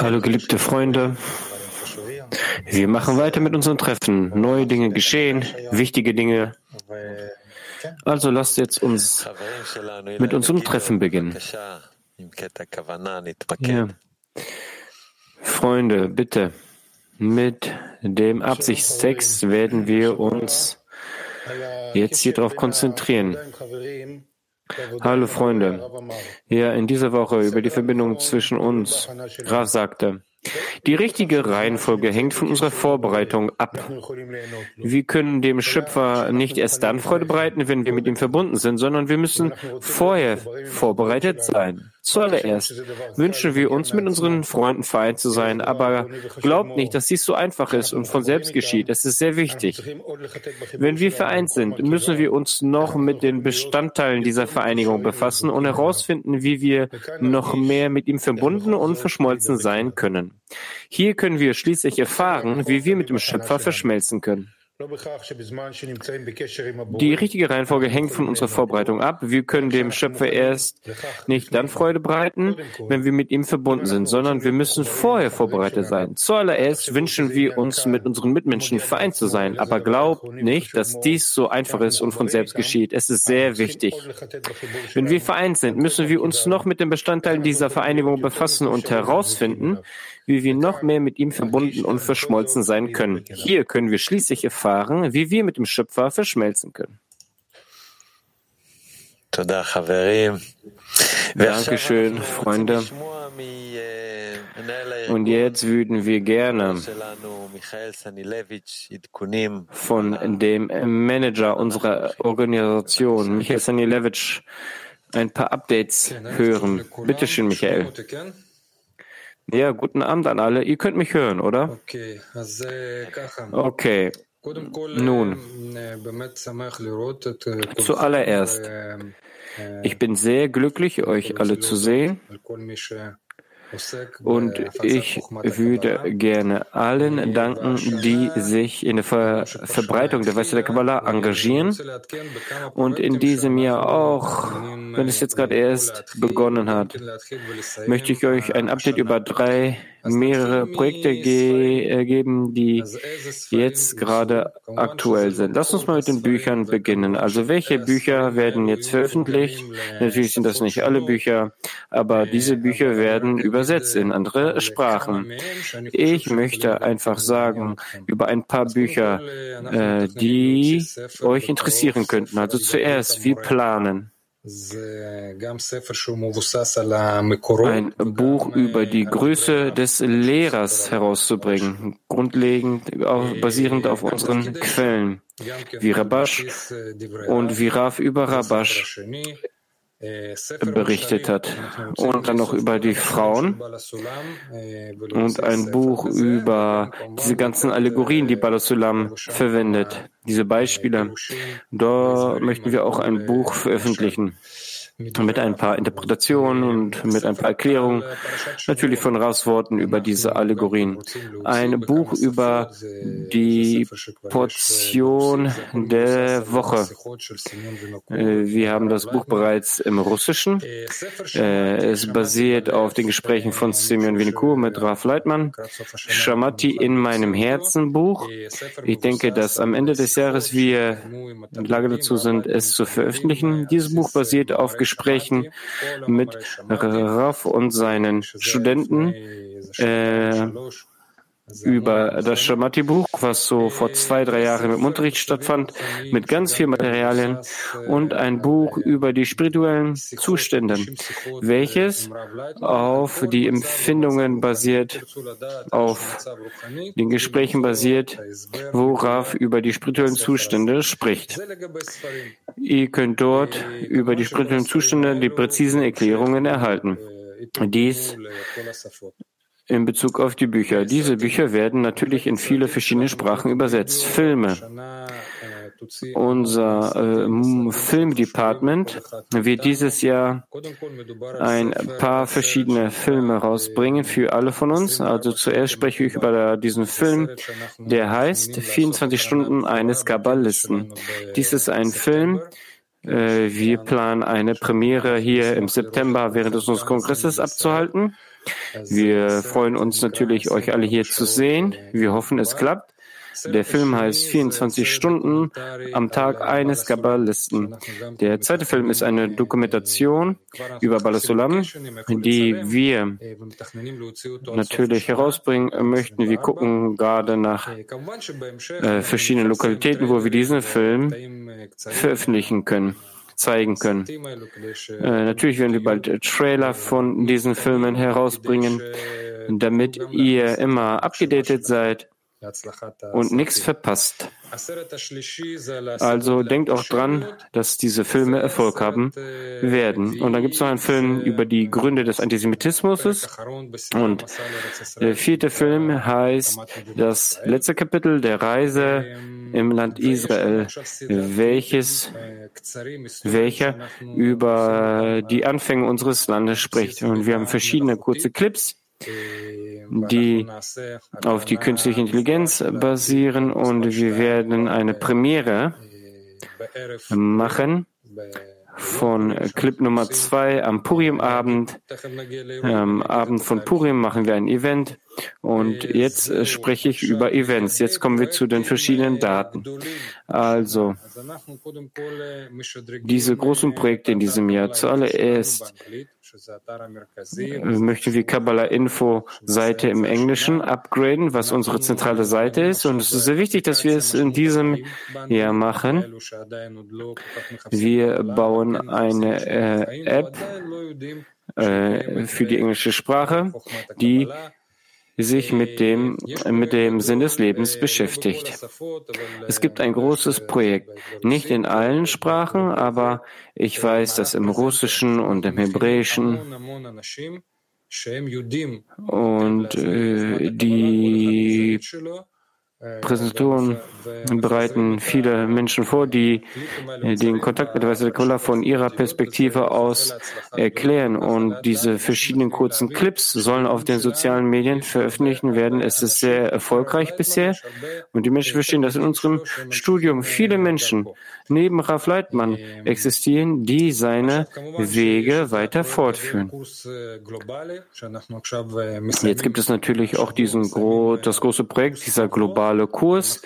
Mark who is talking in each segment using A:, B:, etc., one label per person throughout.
A: Hallo geliebte Freunde, wir machen weiter mit unseren Treffen. Neue Dinge geschehen, wichtige Dinge. Also lasst jetzt uns mit unserem Treffen beginnen. Ja. Freunde, bitte, mit dem Absichtstext werden wir uns jetzt hier darauf konzentrieren. Hallo Freunde. Ja, in dieser Woche über die Verbindung zwischen uns. Graf sagte, die richtige Reihenfolge hängt von unserer Vorbereitung ab. Wir können dem Schöpfer nicht erst dann Freude bereiten, wenn wir mit ihm verbunden sind, sondern wir müssen vorher vorbereitet sein. Zuallererst wünschen wir uns, mit unseren Freunden vereint zu sein, aber glaubt nicht, dass dies so einfach ist und von selbst geschieht. Es ist sehr wichtig. Wenn wir vereint sind, müssen wir uns noch mit den Bestandteilen dieser Vereinigung befassen und herausfinden, wie wir noch mehr mit ihm verbunden und verschmolzen sein können. Hier können wir schließlich erfahren, wie wir mit dem Schöpfer verschmelzen können. Die richtige Reihenfolge hängt von unserer Vorbereitung ab. Wir können dem Schöpfer erst nicht dann Freude bereiten, wenn wir mit ihm verbunden sind, sondern wir müssen vorher vorbereitet sein. Zuallererst wünschen wir uns, mit unseren Mitmenschen vereint zu sein, aber glaubt nicht, dass dies so einfach ist und von selbst geschieht. Es ist sehr wichtig. Wenn wir vereint sind, müssen wir uns noch mit den Bestandteilen dieser Vereinigung befassen und herausfinden, wie wir noch mehr mit ihm verbunden und verschmolzen sein können. Hier können wir schließlich erfahren, wie wir mit dem Schöpfer verschmelzen können. Dankeschön, Freunde. Und jetzt würden wir gerne von dem Manager unserer Organisation, Michael Sanilevich, ein paar Updates hören. Bitte schön, Michael. Ja, guten Abend an alle. Ihr könnt mich hören, oder? Okay. Nun, zuallererst, ich bin sehr glücklich, euch alle zu sehen. Und ich würde gerne allen danken, die sich in der Ver Verbreitung der Weisheit der Kabbalah engagieren. und in diesem Jahr auch, wenn es jetzt gerade erst begonnen hat, möchte ich euch ein Update über drei mehrere Projekte ge äh, geben, die jetzt gerade aktuell sind. Lass uns mal mit den Büchern beginnen. Also welche Bücher werden jetzt veröffentlicht? Natürlich sind das nicht alle Bücher, aber diese Bücher werden übersetzt in andere Sprachen. Ich möchte einfach sagen über ein paar Bücher, äh, die euch interessieren könnten. Also zuerst, wir planen. Ein Buch über die Größe des Lehrers herauszubringen, grundlegend basierend auf unseren Quellen, wie Rabash und wie Rav über Rabash berichtet hat. Und dann noch über die Frauen und ein Buch über diese ganzen Allegorien, die Balasulam verwendet, diese Beispiele. Da möchten wir auch ein Buch veröffentlichen mit ein paar Interpretationen und mit ein paar Erklärungen, natürlich von Rausworten über diese Allegorien. Ein Buch über die Portion der Woche. Äh, wir haben das Buch bereits im Russischen. Äh, es basiert auf den Gesprächen von Simeon Vinikou mit Raf Leitmann. Shamati in meinem Herzen Buch. Ich denke, dass am Ende des Jahres wir in Lage dazu sind, es zu veröffentlichen. Dieses Buch basiert auf Gesprächen mit Raff und seinen Studenten. Äh, über das Shamati-Buch, was so vor zwei, drei Jahren im Unterricht stattfand, mit ganz viel Materialien und ein Buch über die spirituellen Zustände, welches auf die Empfindungen basiert, auf den Gesprächen basiert, worauf über die spirituellen Zustände spricht. Ihr könnt dort über die spirituellen Zustände die präzisen Erklärungen erhalten. Dies in Bezug auf die Bücher. Diese Bücher werden natürlich in viele verschiedene Sprachen übersetzt. Filme. Unser äh, Filmdepartment wird dieses Jahr ein paar verschiedene Filme rausbringen für alle von uns. Also zuerst spreche ich über diesen Film, der heißt 24 Stunden eines Kabbalisten. Dies ist ein Film, Äh, wir planen eine Premiere hier im September während unseres Kongresses abzuhalten. Wir freuen uns natürlich, euch alle hier zu sehen. Wir hoffen, es klappt. Der Film heißt 24 Stunden am Tag eines Kabbalisten. Der zweite Film ist eine Dokumentation über Balasulam, die wir natürlich herausbringen möchten. Wir gucken gerade nach äh, verschiedenen Lokalitäten, wo wir diesen Film veröffentlichen können zeigen können. Äh, natürlich werden wir bald Trailer von diesen Filmen herausbringen, damit ihr immer abgedatet seid und nichts verpasst. Also denkt auch dran, dass diese Filme Erfolg haben werden. Und dann gibt es noch einen Film über die Gründe des Antisemitismus. Und der vierte Film heißt das letzte Kapitel der Reise im Land Israel, welches, welcher über die Anfänge unseres Landes spricht. Und wir haben verschiedene kurze Clips die auf die künstliche Intelligenz basieren und wir werden eine Premiere machen von Clip Nummer zwei am Purim-Abend. Am Abend von Purim machen wir ein Event. Und jetzt spreche ich über Events. Jetzt kommen wir zu den verschiedenen Daten. Also, diese großen Projekte in diesem Jahr. Zuallererst möchten wir Kabbalah Info Seite im Englischen upgraden, was unsere zentrale Seite ist. Und es ist sehr wichtig, dass wir es in diesem Jahr machen. Wir bauen eine äh, App äh, für die englische Sprache, die sich mit dem, mit dem Sinn des Lebens beschäftigt. Es gibt ein großes Projekt, nicht in allen Sprachen, aber ich weiß, dass im Russischen und im Hebräischen und äh, die Präsentatoren bereiten viele Menschen vor, die den Kontakt mit Weißer Kolla von ihrer Perspektive aus erklären. Und diese verschiedenen kurzen Clips sollen auf den sozialen Medien veröffentlicht werden. Es ist sehr erfolgreich bisher. Und die Menschen verstehen, dass in unserem Studium viele Menschen neben Raf Leitmann existieren, die seine Wege weiter fortführen. Jetzt gibt es natürlich auch diesen, das große Projekt, dieser globale globale Kurs,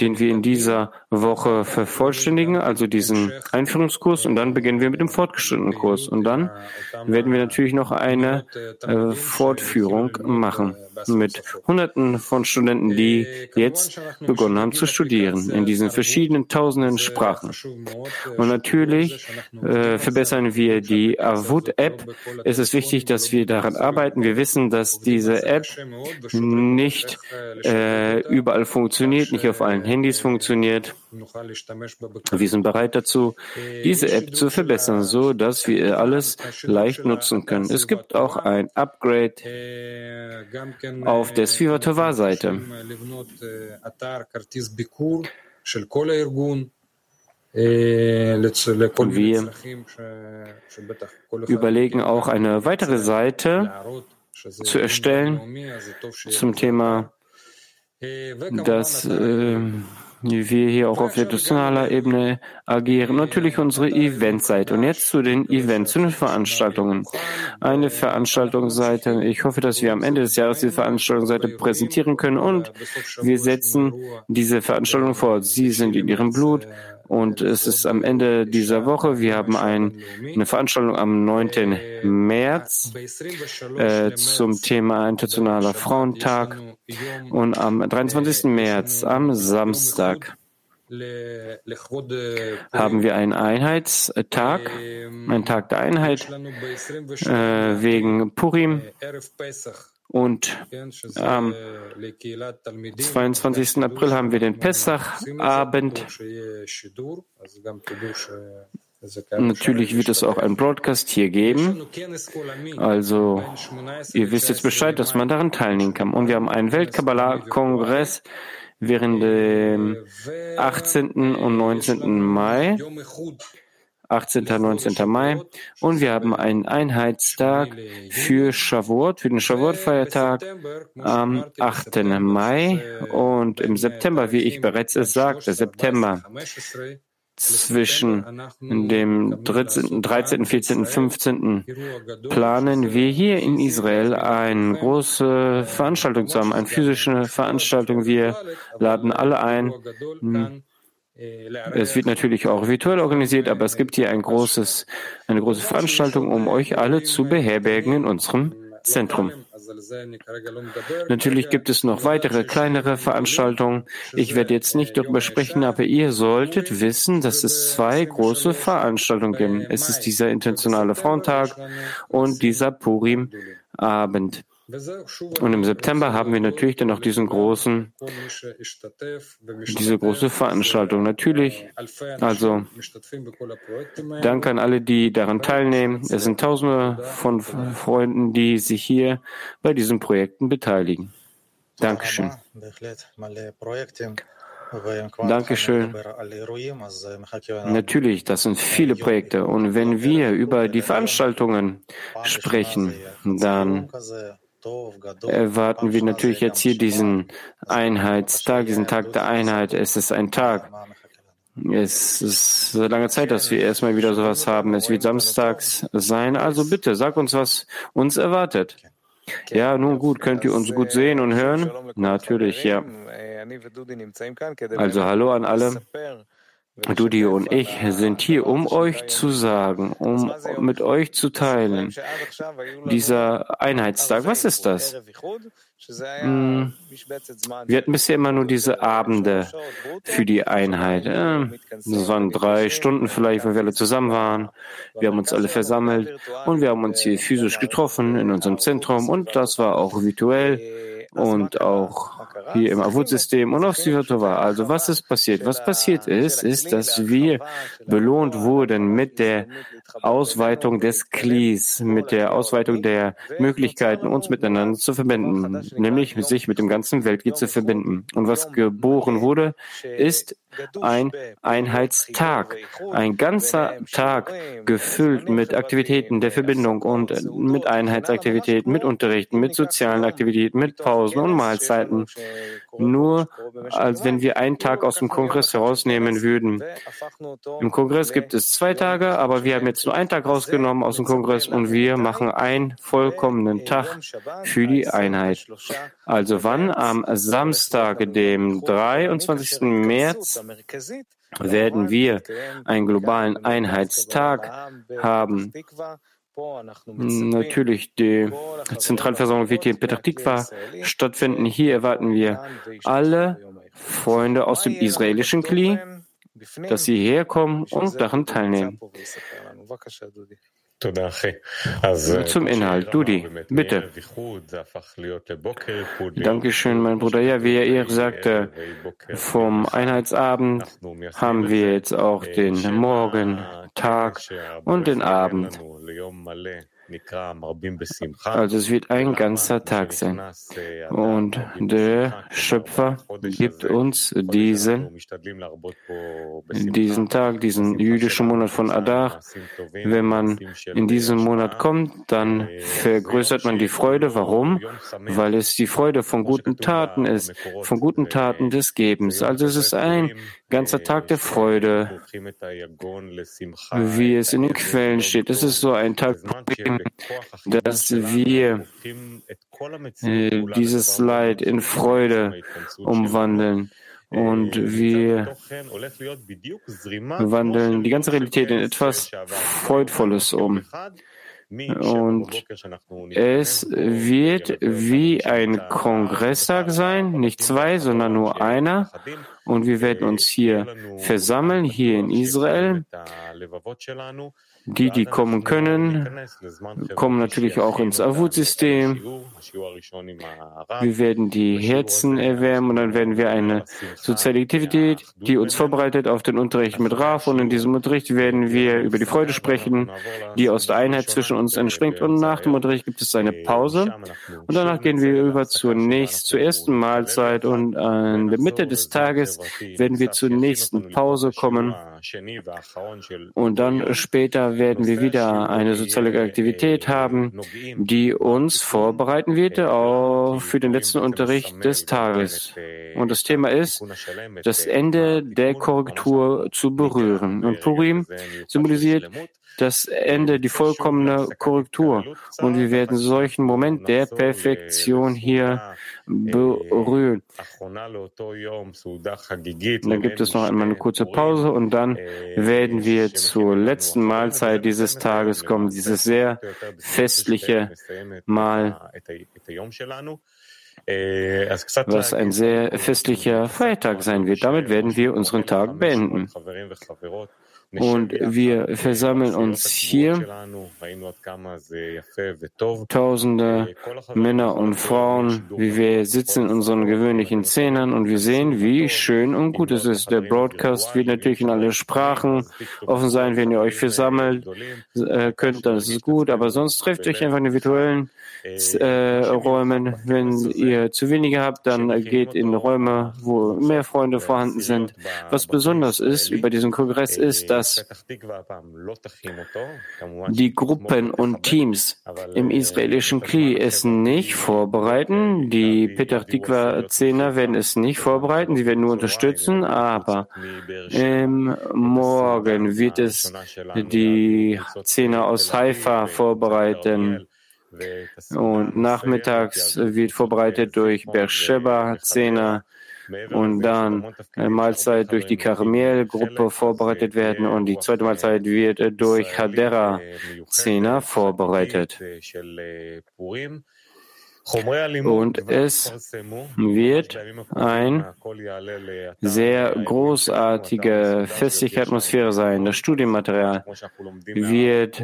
A: den wir in dieser Woche vervollständigen, also diesen Einführungskurs, und dann beginnen wir mit dem fortgeschrittenen Kurs. Und dann werden wir natürlich noch eine äh, Fortführung machen mit Hunderten von Studenten, die jetzt begonnen haben zu studieren in diesen verschiedenen tausenden Sprachen. Und natürlich äh, verbessern wir die Avut-App. Es ist wichtig, dass wir daran arbeiten. Wir wissen, dass diese App nicht äh, überall funktioniert, nicht auf allen Handys funktioniert. Wir sind bereit dazu, diese App zu verbessern, so dass wir alles leicht nutzen können. Es gibt auch ein Upgrade auf der Sviva Seite. Und wir überlegen auch eine weitere Seite zu erstellen zum Thema, dass äh, wir hier auch auf internationaler Ebene agieren. Natürlich unsere Eventseite. Und jetzt zu den Events, zu den Veranstaltungen. Eine Veranstaltungsseite. Ich hoffe, dass wir am Ende des Jahres die Veranstaltungsseite präsentieren können und wir setzen diese Veranstaltung fort. Sie sind in ihrem Blut. Und es ist am Ende dieser Woche. Wir haben ein, eine Veranstaltung am 9. März äh, zum Thema Internationaler Frauentag und am 23. März, am Samstag, haben wir einen Einheitstag, einen Tag der Einheit äh, wegen Purim. Und am 22. April haben wir den Pessach-Abend. Natürlich wird es auch einen Broadcast hier geben. Also, ihr wisst jetzt Bescheid, dass man daran teilnehmen kann. Und wir haben einen Weltkabbalah-Kongress während dem 18. und 19. Mai. 18. 19. Mai. Und wir haben einen Einheitstag für Shavuot, für den Shavuot-Feiertag am 8. Mai. Und im September, wie ich bereits es sagte, September zwischen dem 13., 13., 14., 15. planen wir hier in Israel eine große Veranstaltung zu haben, eine physische Veranstaltung. Wir laden alle ein. Es wird natürlich auch virtuell organisiert, aber es gibt hier ein großes, eine große Veranstaltung, um euch alle zu beherbergen in unserem Zentrum. Natürlich gibt es noch weitere kleinere Veranstaltungen. Ich werde jetzt nicht darüber sprechen, aber ihr solltet wissen, dass es zwei große Veranstaltungen gibt. Es ist dieser intentionale Frauentag und dieser Purim-Abend. Und im September haben wir natürlich dann auch diesen großen, diese große Veranstaltung. Natürlich, also danke an alle, die daran teilnehmen. Es sind Tausende von Freunden, die sich hier bei diesen Projekten beteiligen. Dankeschön. Dankeschön. Natürlich, das sind viele Projekte. Und wenn wir über die Veranstaltungen sprechen, dann erwarten wir natürlich jetzt hier diesen Einheitstag, diesen Tag der Einheit. Es ist ein Tag. Es ist so lange Zeit, dass wir erstmal wieder sowas haben. Es wird samstags sein. Also bitte, sag uns, was uns erwartet. Ja, nun gut, könnt ihr uns gut sehen und hören? Natürlich, ja. Also hallo an alle. Dudi und ich sind hier, um euch zu sagen, um mit euch zu teilen. Dieser Einheitstag, was ist das? Hm, wir hatten bisher immer nur diese Abende für die Einheit. Das waren drei Stunden vielleicht, weil wir alle zusammen waren. Wir haben uns alle versammelt und wir haben uns hier physisch getroffen in unserem Zentrum und das war auch virtuell und auch hier im Avut-System und auf Sivatova. Also was ist passiert? Was passiert ist, ist, dass wir belohnt wurden mit der Ausweitung des Klis, mit der Ausweitung der Möglichkeiten, uns miteinander zu verbinden, nämlich sich mit dem ganzen Weltgeht zu verbinden. Und was geboren wurde, ist ein Einheitstag, ein ganzer Tag gefüllt mit Aktivitäten der Verbindung und mit Einheitsaktivitäten, mit Unterrichten, mit sozialen Aktivitäten, mit Pausen und Mahlzeiten. Nur als wenn wir einen Tag aus dem Kongress herausnehmen würden. Im Kongress gibt es zwei Tage, aber wir haben jetzt nur einen Tag rausgenommen aus dem Kongress und wir machen einen vollkommenen Tag für die Einheit. Also wann? Am Samstag, dem 23. März werden wir einen globalen Einheitstag haben. Natürlich, die Zentralversammlung wird hier in Petah Tikva stattfinden. Hier erwarten wir alle Freunde aus dem israelischen Kli, dass sie herkommen und daran teilnehmen. Zum Inhalt, Dudi, bitte. Dankeschön, mein Bruder. Ja, wie er sagte, vom Einheitsabend haben wir jetzt auch den Morgen, Tag und den Abend. Also es wird ein ganzer Tag sein. Und der Schöpfer gibt uns diesen, diesen Tag, diesen jüdischen Monat von Adar. Wenn man in diesen Monat kommt, dann vergrößert man die Freude. Warum? Weil es die Freude von guten Taten ist, von guten Taten des Gebens. Also es ist ein ganzer Tag der Freude, wie es in den Quellen steht. Es ist so ein Tag, dass wir äh, dieses Leid in Freude umwandeln. Und wir wandeln die ganze Realität in etwas Freudvolles um. Und es wird wie ein Kongresstag sein, nicht zwei, sondern nur einer. Und wir werden uns hier versammeln, hier in Israel. Die, die kommen können, kommen natürlich auch ins Avut-System. Wir werden die Herzen erwärmen und dann werden wir eine soziale Aktivität, die uns vorbereitet auf den Unterricht mit Raf. Und in diesem Unterricht werden wir über die Freude sprechen, die aus der Einheit zwischen uns entspringt. Und nach dem Unterricht gibt es eine Pause. Und danach gehen wir über zur nächsten, zur ersten Mahlzeit. Und in der Mitte des Tages werden wir zur nächsten Pause kommen. Und dann später werden wir wieder eine soziale Aktivität haben, die uns vorbereiten wird für den letzten Unterricht des Tages. Und das Thema ist, das Ende der Korrektur zu berühren. Und Purim symbolisiert das Ende, die vollkommene Korrektur. Und wir werden solchen Moment der Perfektion hier berühren. Dann gibt es noch einmal eine kurze Pause und dann werden wir zur letzten Mahlzeit dieses Tages kommen, dieses sehr festliche Mahl was ein sehr festlicher Feiertag sein wird. Damit werden wir unseren Tag beenden. Und wir versammeln uns hier, tausende Männer und Frauen, wie wir sitzen in unseren gewöhnlichen Zähnen und wir sehen, wie schön und gut es ist. Der Broadcast wird natürlich in alle Sprachen offen sein, wenn ihr euch versammelt äh, könnt, dann ist es gut, aber sonst trefft euch einfach in den virtuellen äh, Räumen. Wenn ihr zu wenige habt, dann geht in Räume, wo mehr Freunde vorhanden sind. Was besonders ist über diesen Kongress ist, dass die Gruppen und Teams im israelischen Kli es nicht vorbereiten. Die Petach Tikva Zehner werden es nicht vorbereiten, sie werden nur unterstützen, aber im Morgen wird es die Zehner aus Haifa vorbereiten. Und nachmittags wird vorbereitet durch Beersheba Zehner und dann eine Mahlzeit durch die Karamel-Gruppe vorbereitet werden und die zweite Mahlzeit wird durch Hadera Zena vorbereitet. Und es wird eine sehr großartige, festliche Atmosphäre sein. Das Studienmaterial wird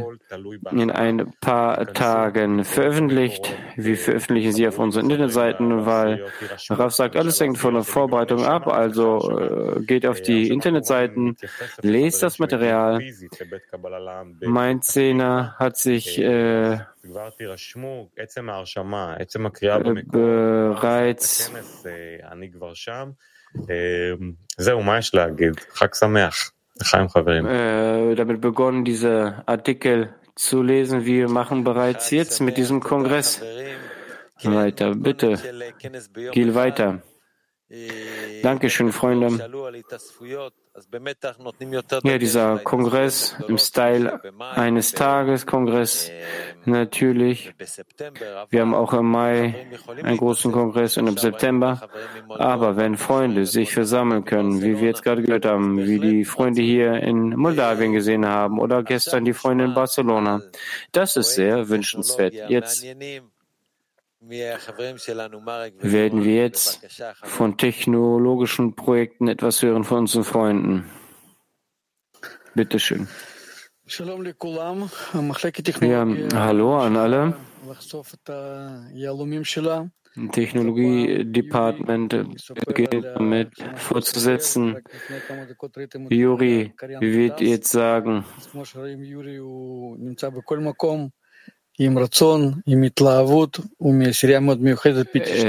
A: in ein paar Tagen veröffentlicht. Wir veröffentlichen sie auf unseren Internetseiten, weil Raf sagt, alles hängt von der Vorbereitung ab. Also äh, geht auf die Internetseiten, lest das Material. Mein Zehner hat sich äh, bereits damit begonnen, diese Artikel zu lesen. Wir machen bereits jetzt mit diesem Kongress weiter. Bitte, geh weiter. Dankeschön, Freunde. Ja, dieser Kongress im Style eines Tages, Kongress natürlich. Wir haben auch im Mai einen großen Kongress und im September. Aber wenn Freunde sich versammeln können, wie wir jetzt gerade gehört haben, wie die Freunde hier in Moldawien gesehen haben oder gestern die Freunde in Barcelona, das ist sehr wünschenswert. Jetzt werden wir jetzt von technologischen Projekten etwas hören von unseren Freunden. Bitte schön. Ja, hallo an alle. Technologie-Department beginnt damit fortzusetzen. Juri wird jetzt sagen,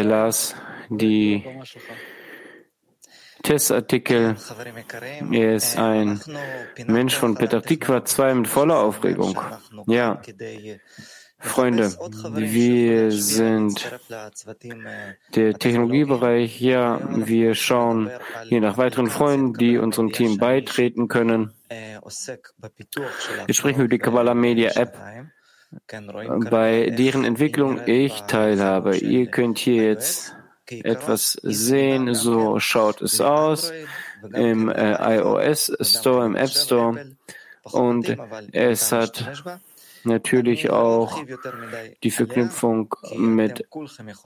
A: las die Testartikel. Er ist ein Mensch von Petah Tikva 2 mit voller Aufregung. Ja. Freunde, wir sind der Technologiebereich. Ja, wir schauen hier nach weiteren Freunden, die unserem Team beitreten können. Wir sprechen über die Kabbalah Media App bei deren Entwicklung ich teilhabe. Ihr könnt hier jetzt etwas sehen, so schaut es aus im äh, iOS Store, im App Store und es hat natürlich auch die Verknüpfung mit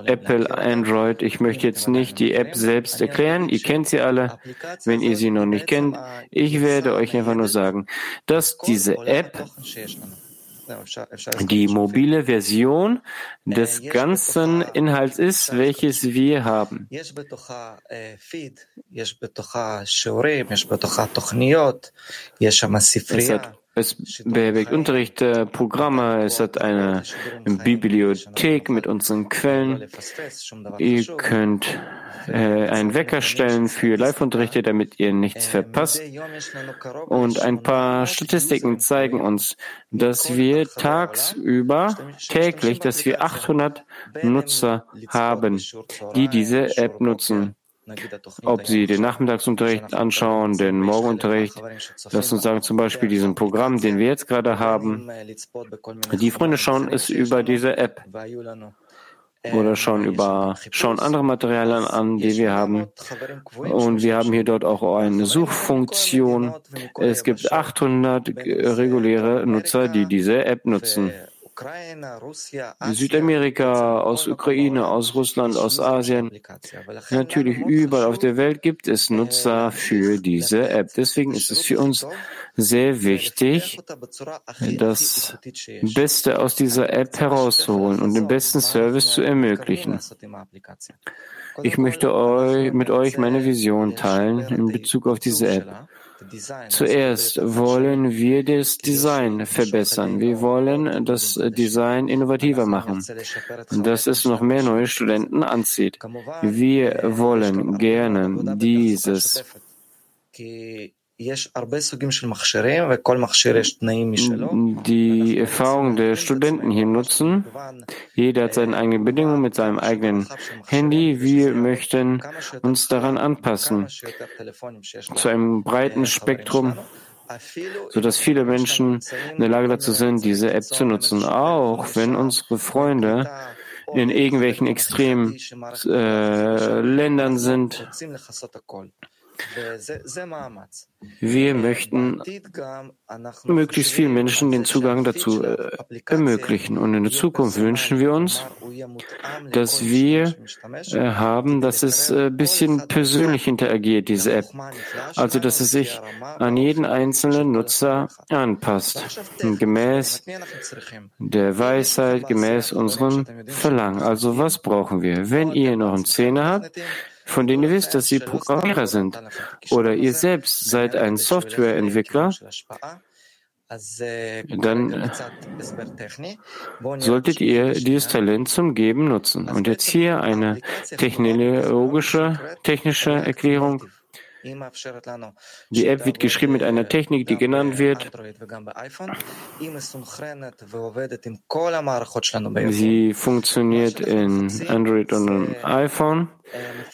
A: Apple Android. Ich möchte jetzt nicht die App selbst erklären. Ihr kennt sie alle. Wenn ihr sie noch nicht kennt, ich werde euch einfach nur sagen, dass diese App die mobile Version des ganzen Inhalts ist, welches wir haben. Es hat Es beherbergt Unterrichtsprogramme, es hat eine Bibliothek mit unseren Quellen. Ihr könnt äh, einen Wecker stellen für Live-Unterrichte, damit ihr nichts verpasst. Und ein paar Statistiken zeigen uns, dass wir tagsüber täglich, dass wir 800 Nutzer haben, die diese App nutzen. Ob Sie den Nachmittagsunterricht anschauen, den Morgenunterricht, lass uns sagen zum Beispiel diesen Programm, den wir jetzt gerade haben. Die Freunde schauen es über diese App oder schauen über, schauen andere Materialien an, die wir haben. Und wir haben hier dort auch eine Suchfunktion. Es gibt 800 reguläre Nutzer, die diese App nutzen. Südamerika, aus Ukraine, aus Russland, aus Asien. Natürlich überall auf der Welt gibt es Nutzer für diese App. Deswegen ist es für uns sehr wichtig, das Beste aus dieser App herauszuholen und den besten Service zu ermöglichen. Ich möchte euch, mit euch meine Vision teilen in Bezug auf diese App. Zuerst wollen wir das Design verbessern. Wir wollen das Design innovativer machen, dass es noch mehr neue Studenten anzieht. Wir wollen gerne dieses die Erfahrung der Studenten hier nutzen. Jeder hat seine eigenen Bedingungen mit seinem eigenen Handy. Wir möchten uns daran anpassen zu einem breiten Spektrum sodass viele Menschen in der Lage dazu sind, diese App zu nutzen, auch wenn unsere Freunde in irgendwelchen extremen äh, Ländern sind. Wir möchten möglichst vielen Menschen den Zugang dazu äh, ermöglichen. Und in der Zukunft wünschen wir uns, dass wir äh, haben, dass es ein äh, bisschen persönlich interagiert, diese App. Also, dass es sich an jeden einzelnen Nutzer anpasst, gemäß der Weisheit, gemäß unserem Verlangen. Also, was brauchen wir? Wenn ihr noch einen Zehner habt, von denen ihr wisst, dass sie Programmierer sind, oder ihr selbst seid ein Softwareentwickler, dann solltet ihr dieses Talent zum Geben nutzen. Und jetzt hier eine technologische, technische Erklärung. Die App wird geschrieben mit einer Technik, die genannt wird. Sie funktioniert in Android und im iPhone.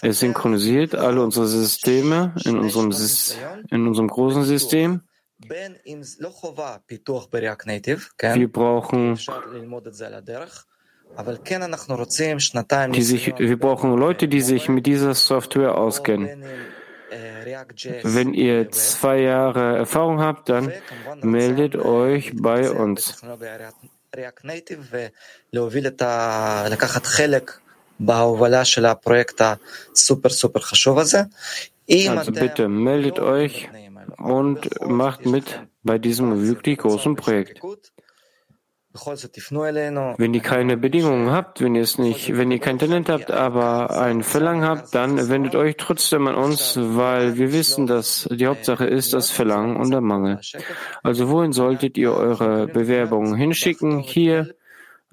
A: Es synchronisiert alle unsere Systeme in unserem, in unserem großen System. Wir brauchen die sich, wir brauchen Leute, die sich mit dieser Software auskennen. Wenn ihr zwei Jahre Erfahrung habt, dann meldet euch bei uns. Also bitte meldet euch und macht mit bei diesem wirklich großen Projekt. Wenn ihr keine Bedingungen habt, wenn ihr es nicht, wenn ihr kein Talent habt, aber ein Verlangen habt, dann wendet euch trotzdem an uns, weil wir wissen, dass die Hauptsache ist das Verlangen und der Mangel. Also wohin solltet ihr eure Bewerbungen hinschicken? Hier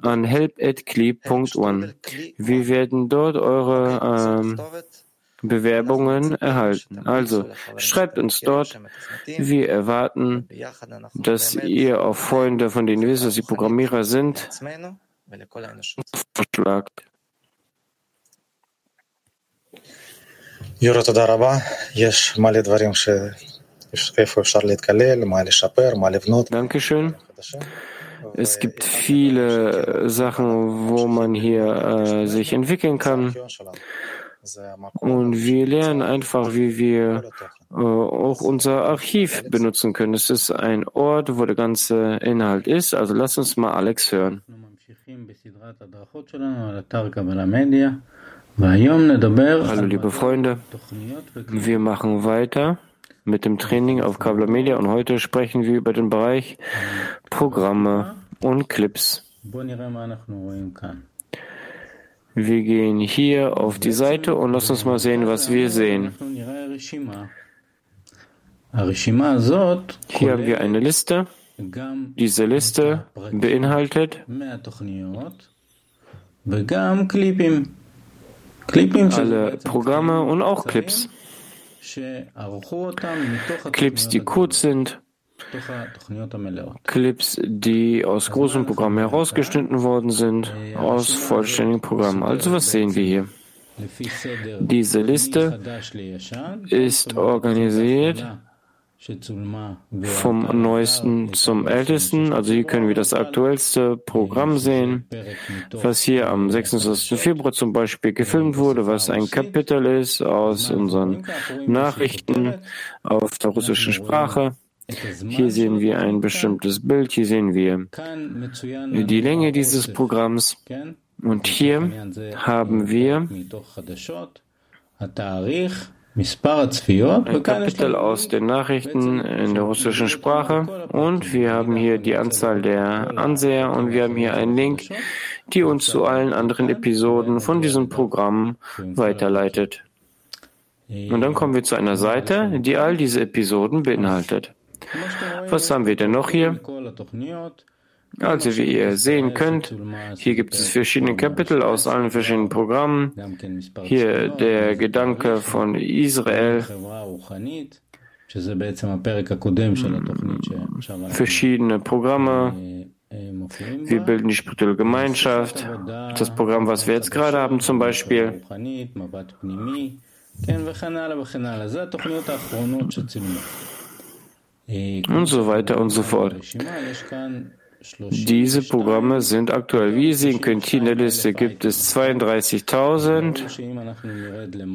A: an help@cleep.one. Wir werden dort eure ähm, Bewerbungen erhalten. Also schreibt uns dort. Wir erwarten, dass ihr auch Freunde, von denen ihr wisst, dass sie Programmierer sind, vorschlagt.
B: יורו, תודה רבה. יש מלא דברים שאיפה אפשר להתקלל, מה לשפר, מה לבנות.
A: Dankeschön. Es gibt viele Sachen, wo man hier äh, sich entwickeln kann. Und wir lernen einfach, wie wir äh, auch unser Archiv benutzen können. Es ist ein Ort, wo der ganze Inhalt ist. Also lass uns mal Alex hören. Hallo liebe Freunde, wir machen weiter mit dem Training auf Kabla Media und heute sprechen wir über den Bereich Programme und Clips. Wir gehen hier auf die Seite und lass uns mal sehen, was wir sehen. Hier haben wir eine Liste. Diese Liste beinhaltet alle Programme und auch Clips. Clips, die kurz sind, Clips, die aus großen Programmen herausgeschnitten worden sind, aus vollständigen Programmen. Also was sehen wir hier? Diese Liste ist organisiert vom neuesten zum ältesten. Also hier können wir das aktuellste Programm sehen, was hier am 26. Februar zum Beispiel gefilmt wurde, was ein Kapitel ist aus unseren Nachrichten auf der russischen Sprache. Hier sehen wir ein bestimmtes Bild, hier sehen wir die Länge dieses Programms. Und hier haben wir ein Kapitel aus den Nachrichten in der russischen Sprache. Und wir haben hier die Anzahl der Anseher. und wir haben hier einen Link, die uns zu allen anderen Episoden von diesem Programm weiterleitet. Und dann kommen wir zu einer Seite, die all diese Episoden beinhaltet. Was haben wir denn noch hier? Also wie ihr sehen könnt, hier gibt es verschiedene Kapitel aus allen verschiedenen Programmen. Hier der Gedanke von Israel. Verschiedene Programme. Wir bilden die spirituelle Gemeinschaft. Das Programm, was wir jetzt gerade haben zum Beispiel. Und so weiter und so fort. Diese Programme sind aktuell. Wie ihr sehen könnt, hier in der Liste gibt es 32.000,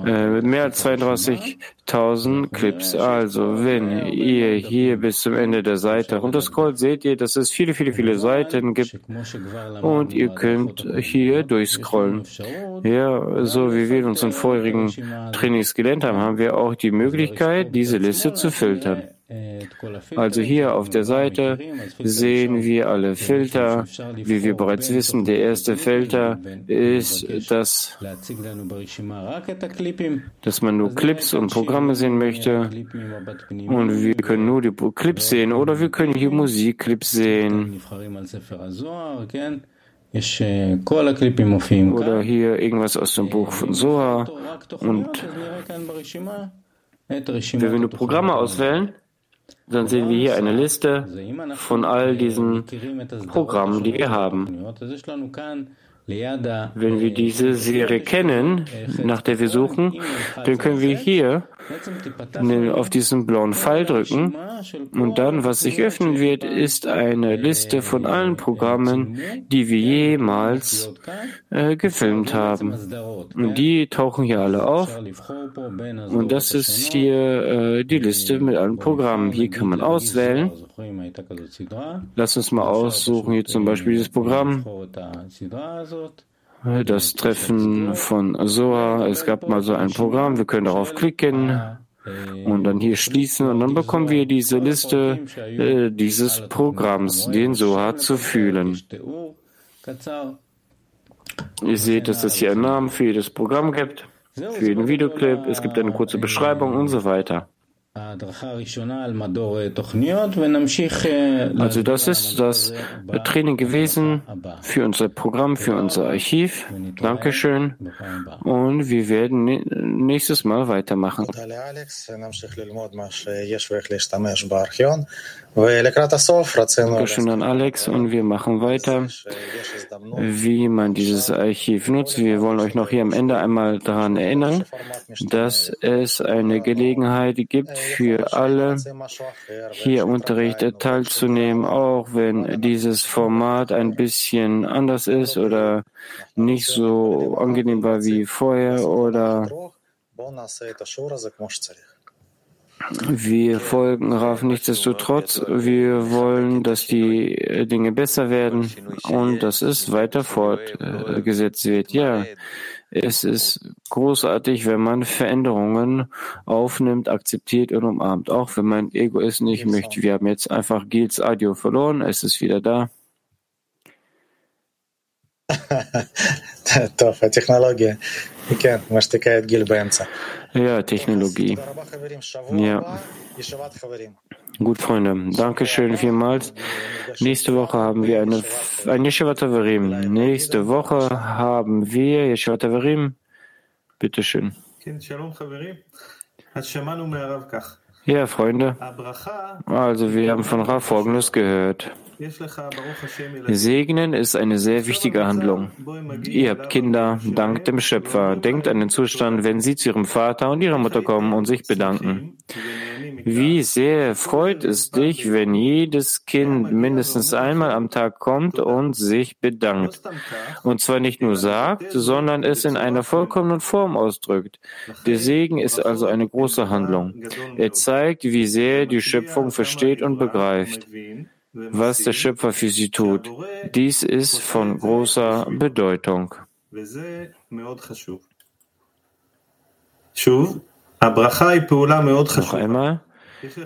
A: äh, mehr als 32.000 Clips. Also, wenn ihr hier bis zum Ende der Seite runterscrollt, seht ihr, dass es viele, viele, viele Seiten gibt und ihr könnt hier durchscrollen. Ja, so wie wir in unseren vorherigen Trainings gelernt haben, haben wir auch die Möglichkeit, diese Liste zu filtern. Also hier auf der Seite sehen wir alle Filter. Wie wir bereits wissen, der erste Filter ist, dass, dass man nur Clips und Programme sehen möchte. Und wir können nur die Clips sehen oder wir können hier Musikclips sehen. Oder hier irgendwas aus dem Buch von Soha. Und wenn wir nur Programme auswählen, dann sehen wir hier eine Liste von all diesen Programmen, die wir haben. Wenn wir diese Serie kennen, nach der wir suchen, dann können wir hier auf diesen blauen Pfeil drücken und dann, was sich öffnen wird, ist eine Liste von allen Programmen, die wir jemals äh, gefilmt haben. Und die tauchen hier alle auf. Und das ist hier äh, die Liste mit allen Programmen. Hier kann man auswählen. Lass uns mal aussuchen, hier zum Beispiel dieses Programm. Das Treffen von Soa. Es gab mal so ein Programm. Wir können darauf klicken und dann hier schließen und dann bekommen wir diese Liste äh, dieses Programms, den Soha zu fühlen. Ihr seht, dass es hier einen Namen für jedes Programm gibt, für jeden Videoclip, es gibt eine kurze Beschreibung und so weiter. Also das ist das Training gewesen für unser Programm, für unser Archiv. Dankeschön. Und wir werden nächstes Mal weitermachen. Dankeschön an Alex und wir machen weiter, wie man dieses Archiv nutzt. Wir wollen euch noch hier am Ende einmal daran erinnern, dass es eine Gelegenheit gibt, für alle hier Unterricht teilzunehmen, auch wenn dieses Format ein bisschen anders ist oder nicht so angenehm war wie vorher oder wir folgen Raf nichtsdestotrotz. Wir wollen, dass die Dinge besser werden und dass es weiter fortgesetzt wird. Ja, es ist großartig, wenn man Veränderungen aufnimmt, akzeptiert und umarmt, auch wenn mein Ego es nicht möchte. Wir haben jetzt einfach Gils Audio verloren, es ist wieder da.
B: טוב, הטכנולוגיה, כן, משתיקה את גיל באמצע.
A: Ja, Technologie. Ja. Gut, Freunde. Dankeschön vielmals. Nächste Woche haben wir eine, ein Yeshiva Taverim. Nächste Woche haben wir Yeshiva Taverim. Bitteschön. Ja, Freunde. Also, wir haben von Rav Folgendes gehört. Segnen ist eine sehr wichtige Handlung. Ihr habt Kinder, dankt dem Schöpfer. Denkt an den Zustand, wenn sie zu ihrem Vater und ihrer Mutter kommen und sich bedanken. Wie sehr freut es dich, wenn jedes Kind mindestens einmal am Tag kommt und sich bedankt. Und zwar nicht nur sagt, sondern es in einer vollkommenen Form ausdrückt. Der Segen ist also eine große Handlung. Er zeigt, wie sehr die Schöpfung versteht und begreift was der Schöpfer für sie tut. Dies ist von großer Bedeutung. Noch einmal.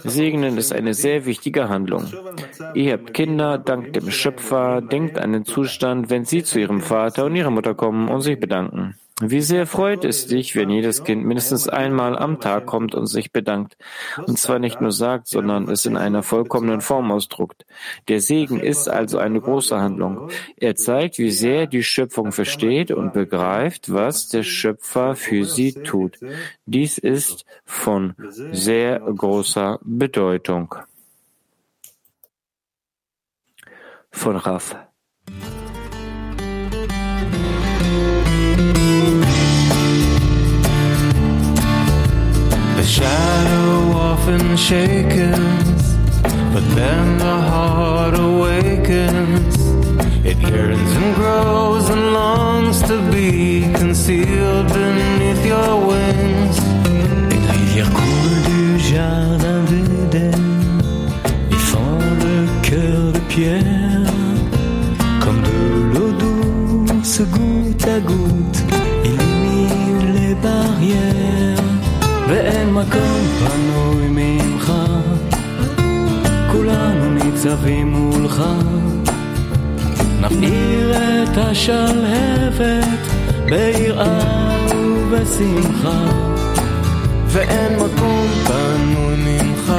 A: Segnen ist eine sehr wichtige Handlung. Ihr habt Kinder, dankt dem Schöpfer, denkt an den Zustand, wenn sie zu ihrem Vater und ihrer Mutter kommen und sich bedanken. Wie sehr freut es dich, wenn jedes Kind mindestens einmal am Tag kommt und sich bedankt. Und zwar nicht nur sagt, sondern es in einer vollkommenen Form ausdruckt. Der Segen ist also eine große Handlung. Er zeigt, wie sehr die Schöpfung versteht und begreift, was der Schöpfer für sie tut. Dies ist von sehr großer Bedeutung. Von Raf. Shadow often shakens, but then the heart awakens. It yearns and grows and longs to be concealed beneath your wings. Les rivières coulent du jardin d'Éden, ils font le cœur de pierre, comme de l'eau douce goutte à goutte, מקום פנוי ממך, כולנו ניצבים מולך, נבעיר את השלהבת ביראה ובשמחה, ואין מקום פנוי ממך,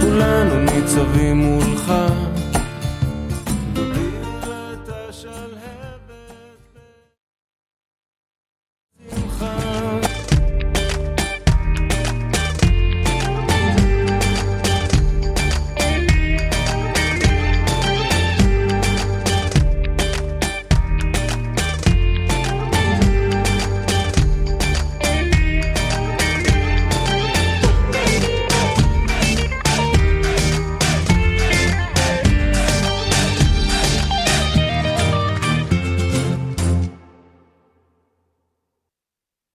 A: כולנו ניצבים מולך.